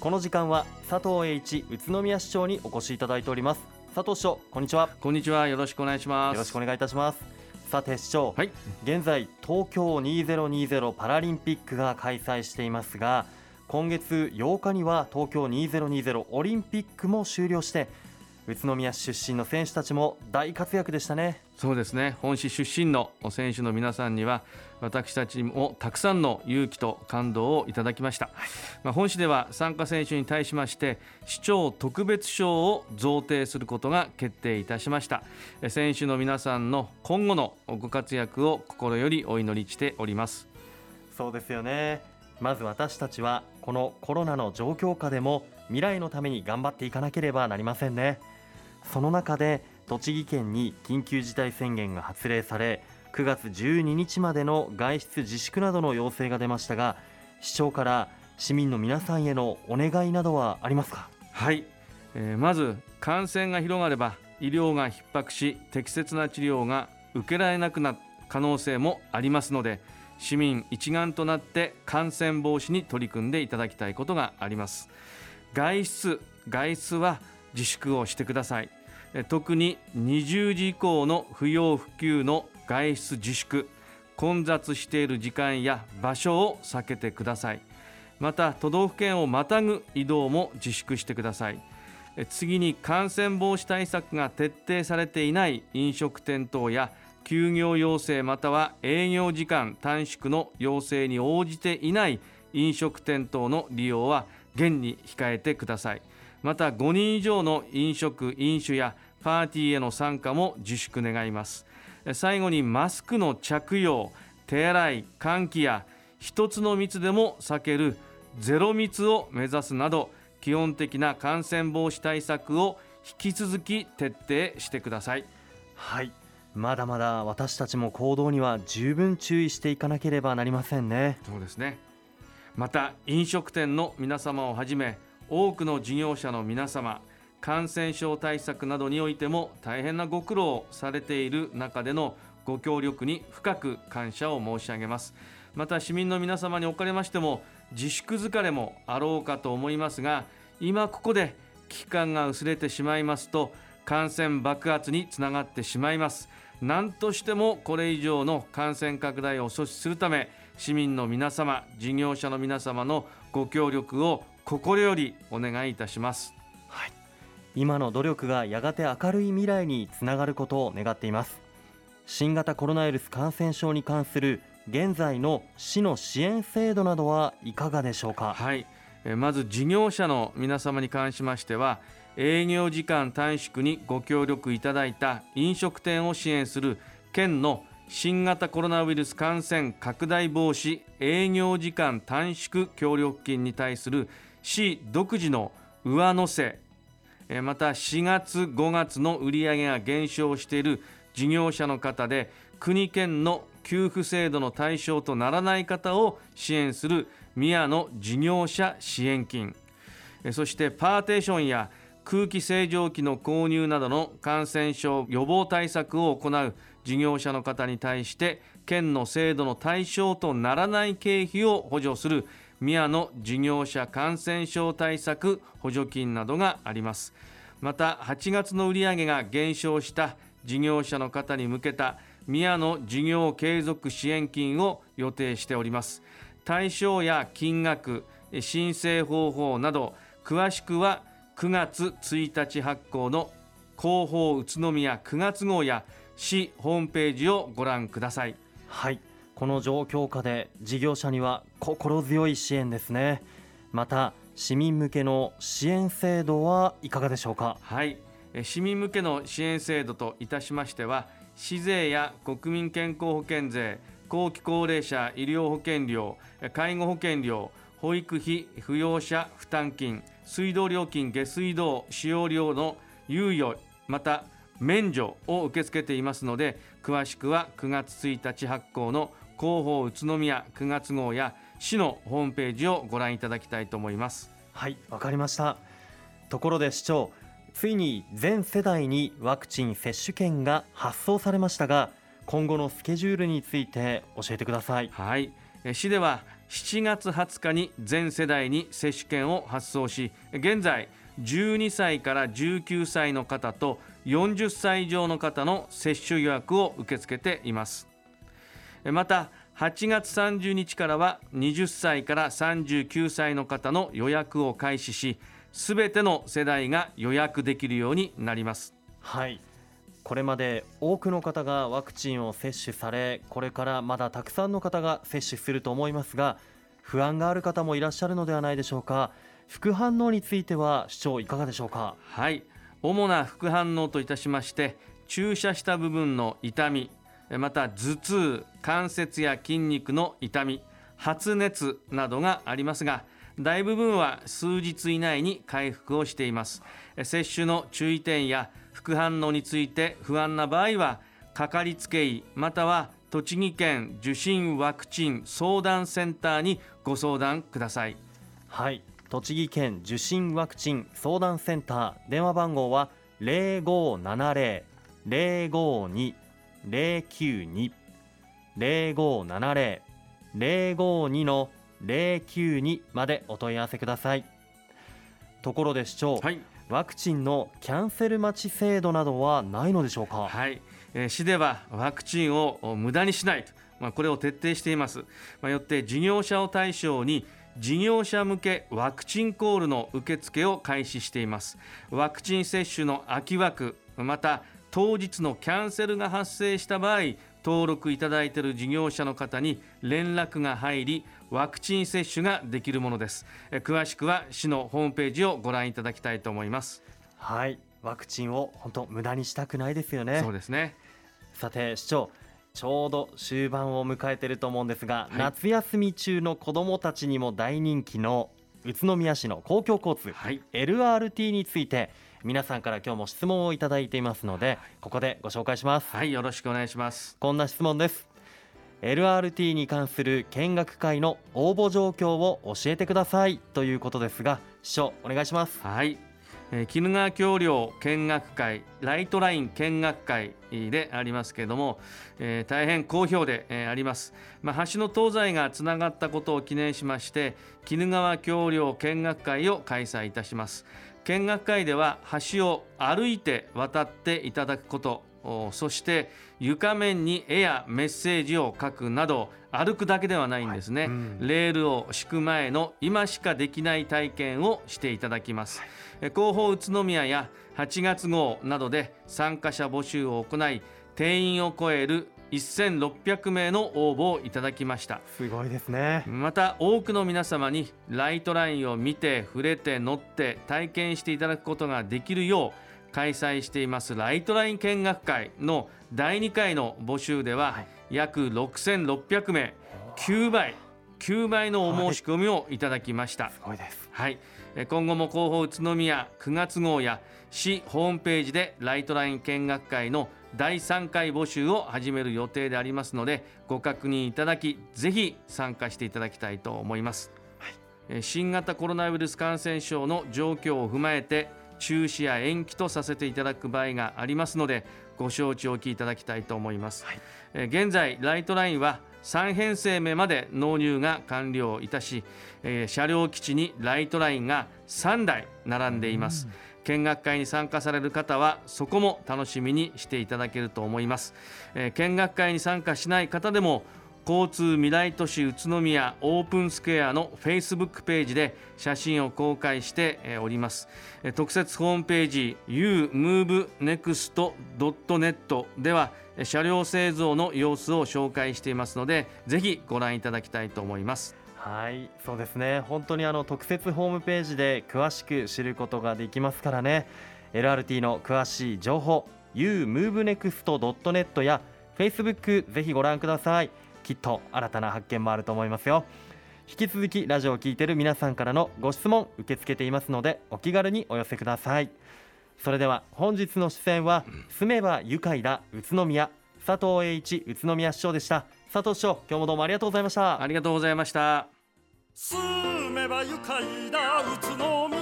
この時間は佐藤栄一宇都宮市長にお越しいただいております。佐藤市長こんにちは。こんにちは。よろしくお願いします。よろしくお願いいたします。さて市長、はい。現在東京2020パラリンピックが開催していますが今月8日には東京2020オリンピックも終了して宇都宮市出身の選手たちも大活躍でしたね。そうですね。本市出身の選手の皆さんには私たちもたくさんの勇気と感動をいただきました、まあ、本市では参加選手に対しまして市長特別賞を贈呈することが決定いたしました。え選手の皆さんの今後のご活躍を心よりお祈りしております。そうですよね。まず私たちはこのコロナの状況下でも未来のために頑張っていかなければなりませんねその中で栃木県に緊急事態宣言が発令され9月12日までの外出自粛などの要請が出ましたが市長から市民の皆さんへのお願いなどはありますか？はい、えーまず感染が広がれば医療が逼迫し適切な治療が受けられなくなる可能性もありますので市民一丸となって感染防止に取り組んでいただきたいことがあります。外出外出は自粛をしてください。え特に20時以降の不要不急の外出自粛混雑している時間や場所を避けてください。また都道府県をまたぐ移動も自粛してください。え次に感染防止対策が徹底されていない飲食店等や休業要請または営業時間短縮の要請に応じていない飲食店等の利用は現に控えてください。また5人以上の飲食飲酒やパーティーへの参加も自粛願います。え最後にマスクの着用手洗い換気や一つの密でも避けるゼロ密を目指すなど基本的な感染防止対策を引き続き徹底してください。はい。まだまだ私たちも行動には十分注意していかなければなりませんね。そうですね。また飲食店の皆様をはじめ多くの事業者の皆様感染症対策などにおいても大変なご苦労をされている中でのご協力に深く感謝を申し上げます。また市民の皆様におかれましても自粛疲れもあろうかと思いますが今ここで危機感が薄れてしまいますと感染爆発につながってしまいます。何としてもこれ以上の感染拡大を阻止するため市民の皆様事業者の皆様のご協力を心よりお願いいたします。はい、今の努力がやがて明るい未来につながることを願っています。新型コロナウイルス感染症に関する現在の市の支援制度などはいかがでしょうか？はい、えーまず事業者の皆様に関しましては営業時間短縮にご協力いただいた飲食店を支援する県の新型コロナウイルス感染拡大防止営業時間短縮協力金に対する市独自の上乗せ。また4月5月の売上が減少している事業者の方で国県の給付制度の対象とならない方を支援する宮の事業者支援金。そしてパーテーションや空気清浄機の購入などの感染症予防対策を行う事業者の方に対して県の制度の対象とならない経費を補助する宮の事業者感染症対策補助金などがあります。また8月の売上が減少した事業者の方に向けた宮の事業継続支援金を予定しております。対象や金額申請方法など詳しくは9月1日発行の広報宇都宮9月号や市ホームページをご覧ください。はい。この状況下で事業者には心強い支援ですね。また市民向けの支援制度はいかがでしょうか？はい。え市民向けの支援制度といたしましては市税や国民健康保険税後期高齢者医療保険料え介護保険料保育費扶養者負担金水道料金下水道使用料の猶予また免除を受け付けていますので詳しくは9月1日発行の広報宇都宮9月号や市のホームページをご覧いただきたいと思います。はいわかりました。ところで市長ついに全世代にワクチン接種券が発送されましたが今後のスケジュールについて教えてください。はい、え市では7月20日に全世代に接種券を発送し現在12歳から19歳の方と40歳以上の方の接種予約を受け付けていますまた8月30日からは20歳から39歳の方の予約を開始しすべての世代が予約できるようになります。はい。これまで多くの方がワクチンを接種されこれからまだたくさんの方が接種すると思いますが不安がある方もいらっしゃるのではないでしょうか。副反応については市長いかがでしょうか？はい。主な副反応といたしまして注射した部分の痛みまた頭痛関節や筋肉の痛み発熱などがありますが大部分は数日以内に回復をしています。接種の注意点や副反応について不安な場合はかかりつけ医または栃木県受診ワクチン相談センターにご相談ください。はい。栃木県受診ワクチン相談センター。電話番号は0570-052 0570-052の092までお問い合わせください。ところで市長、はい。ワクチンのキャンセル待ち制度などはないのでしょうか？はい、えー市ではワクチンを無駄にしないと、まあ、これを徹底しています、まあ、よって事業者を対象に事業者向けワクチンコールの受付を開始しています。ワクチン接種の空き枠また当日のキャンセルが発生した場合登録いただいている事業者の方に連絡が入りワクチン接種ができるものです。えー詳しくは市のホームページをご覧いただきたいと思います。はい。ワクチンを本当無駄にしたくないですよね。そうですね。さて市長ちょうど終盤を迎えていると思うんですが、はい。夏休み中の子どもたちにも大人気の宇都宮市の公共交通、はい。LRT について皆さんから今日も質問をいただいていますのでここでご紹介します。はいよろしくお願いします。こんな質問です。LRT に関する見学会の応募状況を教えてください。ということですが市長お願いします。はい、えー、鬼怒川橋梁見学会ライトライン見学会でありますけれども、えー大変好評で、えーあります、まあ、橋の東西がつながったことを記念しまして鬼怒川橋梁見学会を開催いたします見学会では橋を歩いて渡っていただくことおそして床面に絵やメッセージを書くなど歩くだけではないんですね、うん。レールを敷く前の今しかできない体験をしていただきます、え広報宇都宮や8月号などで参加者募集を行い定員を超える1600名の応募をいただきました。すごいですね。また多くの皆様にライトラインを見て触れて乗って体験していただくことができるよう開催しています。ライトライン見学会の第2回の募集でははい。約6600名9倍9倍のお申し込みをいただきました、すごいです。はい、えー今後も広報宇都宮9月号や市ホームページでライトライン見学会の第3回募集を始める予定でありますのでご確認いただきぜひ参加していただきたいと思います、えー新型コロナウイルス感染症の状況を踏まえて中止や延期とさせていただく場合がありますのでご承知おきいただきたいと思います、はい。えー現在ライトラインは3編成目まで納入が完了いたし、えー車両基地にライトラインが3台並んでいます、見学会に参加される方はそこも楽しみにしていただけると思います、えー見学会に参加しない方でも交通未来都市宇都宮オープンスクエアの Facebook ページで写真を公開しております。え特設ホームページ umovenext.net ではえ車両製造の様子を紹介していますのでぜひご覧いただきたいと思います。はいそうですね。本当にあの特設ホームページで詳しく知ることができますからね。LRT の詳しい情報 umovenext.net や Facebook ぜひご覧ください。きっと新たな発見もあると思いますよ。引き続きラジオを聞いている皆さんからのご質問受け付けていますのでお気軽にお寄せください。それでは本日の出演は住めば愉快だ宇都宮佐藤栄一宇都宮市長でした佐藤市長今日もどうもありがとうございました。ありがとうございました。住めば愉快だ。宇都宮